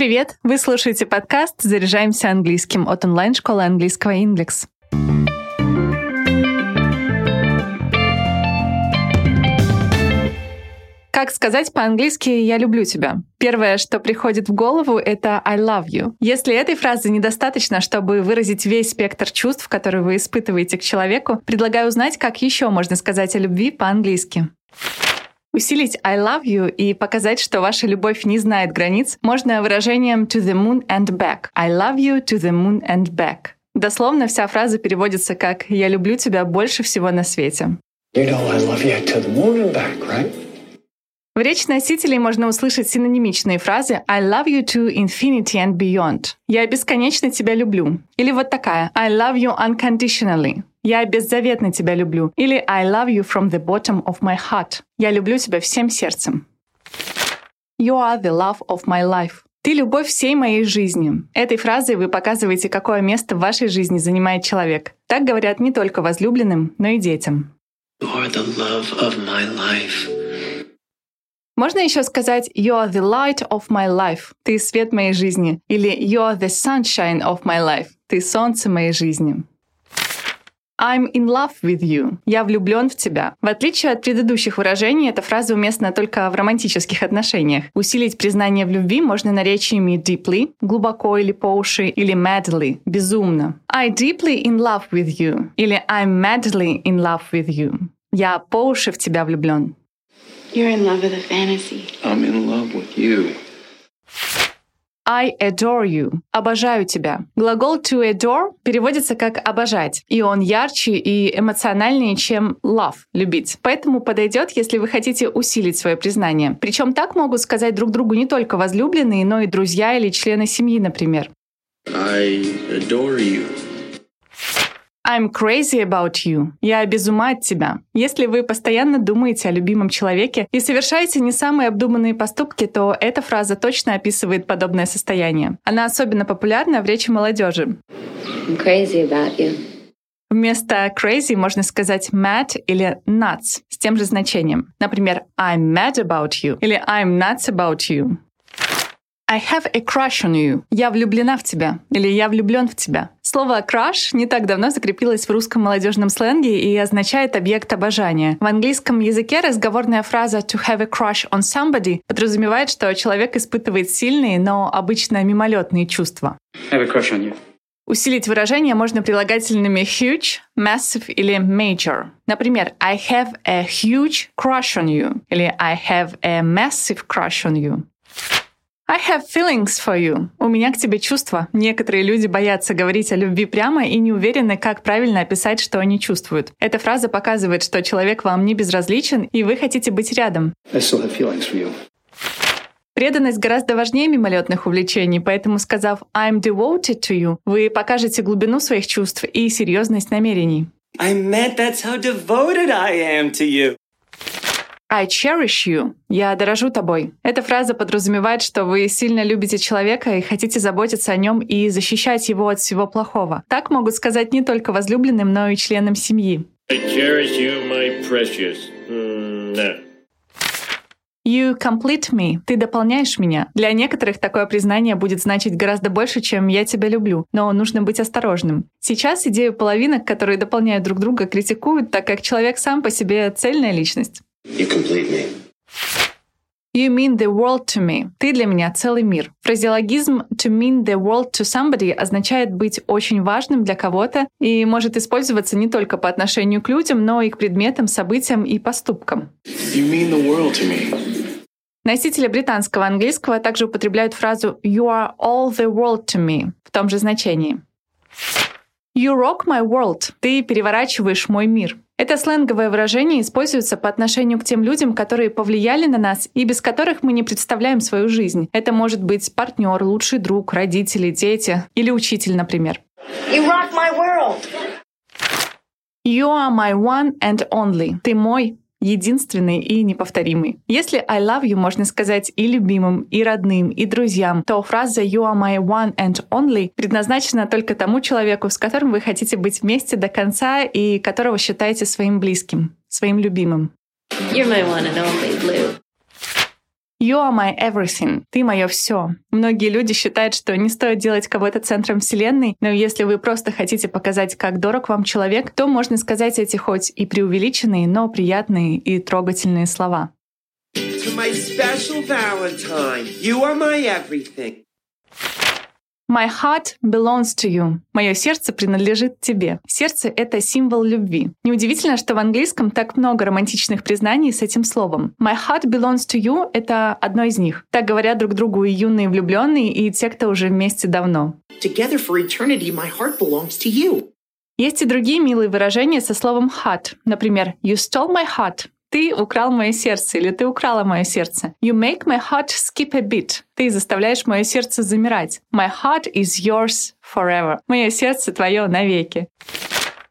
Привет! Вы слушаете подкаст «Заряжаемся английским» от онлайн-школы английского «Индекс». Как сказать по-английски «я люблю тебя»? Первое, что приходит в голову, это «I love you». Если этой фразы недостаточно, чтобы выразить весь спектр чувств, которые вы испытываете к человеку, предлагаю узнать, как еще можно сказать о любви по-английски. Усилить I love you и показать, что ваша любовь не знает границ, можно выражением to the moon and back. I love you to the moon and back. Дословно вся фраза переводится как «Я люблю тебя больше всего на свете». You know I love you to the moon and back, right? В речи носителей можно услышать синонимичные фразы «I love you to infinity and beyond». «Я бесконечно тебя люблю». Или вот такая «I love you unconditionally». «Я беззаветно тебя люблю» или «I love you from the bottom of my heart». «Я люблю тебя всем сердцем». «You are the love of my life». «Ты — любовь всей моей жизни». Этой фразой вы показываете, какое место в вашей жизни занимает человек. Так говорят не только возлюбленным, но и детям. You are the love of my life. Можно еще сказать «You are the light of my life» — «Ты свет моей жизни» или «You are the sunshine of my life» — «Ты солнце моей жизни». I'm in love with you. Я влюблен в тебя. В отличие от предыдущих выражений, эта фраза уместна только в романтических отношениях. Усилить признание в любви можно наречиями deeply, глубоко или по уши, или madly, безумно. I deeply in love with you. Или I'm madly in love with you. Я по уши в тебя влюблен. You're in love with a fantasy. I'm in love with you. I adore you. Обожаю тебя. Глагол to adore переводится как обожать, и он ярче и эмоциональнее, чем love, любить. Поэтому подойдет, если вы хотите усилить свое признание. Причем так могут сказать друг другу не только возлюбленные, но и друзья или члены семьи, например. I adore you. I'm crazy about you. Я без ума от тебя. Если вы постоянно думаете о любимом человеке и совершаете не самые обдуманные поступки, то эта фраза точно описывает подобное состояние. Она особенно популярна в речи молодежи. I'm crazy about you. Вместо crazy можно сказать mad или nuts с тем же значением. Например, I'm mad about you или I'm nuts about you. I have a crush on you. Я влюблена в тебя. Или я влюблен в тебя. Слово crush не так давно закрепилось в русском молодежном сленге и означает объект обожания. В английском языке разговорная фраза to have a crush on somebody подразумевает, что человек испытывает сильные, но обычно мимолетные чувства. Have a crush on you. Усилить выражение можно прилагательными huge, massive или major. Например, I have a huge crush on you или I have a massive crush on you. I have feelings for you. У меня к тебе чувства. Некоторые люди боятся говорить о любви прямо и не уверены, как правильно описать, что они чувствуют. Эта фраза показывает, что человек вам не безразличен, и вы хотите быть рядом. I still have feelings for you. Преданность гораздо важнее мимолетных увлечений, поэтому сказав «I'm devoted to you», вы покажете глубину своих чувств и серьезность намерений. I meant that's how devoted I am to you. I cherish you. Я дорожу тобой. Эта фраза подразумевает, что вы сильно любите человека и хотите заботиться о нем и защищать его от всего плохого. Так могут сказать не только возлюбленным, но и членам семьи. I cherish you, my precious. Mm, no. You complete me. Ты дополняешь меня. Для некоторых такое признание будет значить гораздо больше, чем «я тебя люблю», но нужно быть осторожным. Сейчас идею половинок, которые дополняют друг друга, критикуют, так как человек сам по себе цельная личность. You complete me. You mean the world to me. Ты для меня целый мир. Фразеологизм to mean the world to somebody означает быть очень важным для кого-то и может использоваться не только по отношению к людям, но и к предметам, событиям и поступкам. You mean the world to me. Носители британского английского также употребляют фразу «You are all the world to me» в том же значении. You rock my world. Ты переворачиваешь мой мир. Это сленговое выражение используется по отношению к тем людям, которые повлияли на нас и без которых мы не представляем свою жизнь. Это может быть партнер, лучший друг, родители, дети или учитель, например. You rock my world. You are my one and only. Ты мой, единственный и неповторимый. Если I love you можно сказать и любимым, и родным, и друзьям, то фраза You are my one and only предназначена только тому человеку, с которым вы хотите быть вместе до конца и которого считаете своим близким, своим любимым. You're my one and only, Blue. You are my everything. Ты мое все. Многие люди считают, что не стоит делать кого-то центром вселенной, но если вы просто хотите показать, как дорог вам человек, то можно сказать эти хоть и преувеличенные, но приятные и трогательные слова. To my special Valentine, you are my everything. My heart belongs to you. Мое сердце принадлежит тебе. Сердце — это символ любви. Неудивительно, что в английском так много романтичных признаний с этим словом. My heart belongs to you — это одно из них. Так говорят друг другу и юные влюбленные, и те, кто уже вместе давно. Together for eternity, my heart belongs to you. Есть и другие милые выражения со словом heart. Например, you stole my heart. Ты украл мое сердце или ты украла мое сердце. You make my heart skip a beat. Ты заставляешь мое сердце замирать. My heart is yours forever. Мое сердце твое навеки.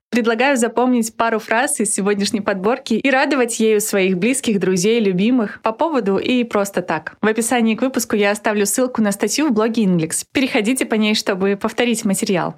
Предлагаю запомнить пару фраз из сегодняшней подборки и радовать ею своих близких, друзей, любимых по поводу и просто так. В описании к выпуску я оставлю ссылку на статью в блоге Inglix. Переходите по ней, чтобы повторить материал.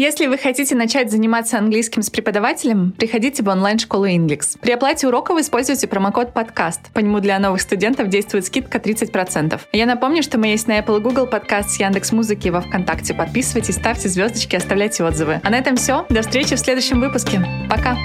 Если вы хотите начать заниматься английским с преподавателем, приходите в онлайн-школу Inglix. При оплате уроков вы используйте промокод подкаст. По нему для новых студентов действует скидка 30%. Я напомню, что мы есть на Apple Google подкаст с Яндекс Музыки во Вконтакте. Подписывайтесь, ставьте звездочки, оставляйте отзывы. А на этом все. До встречи в следующем выпуске. Пока!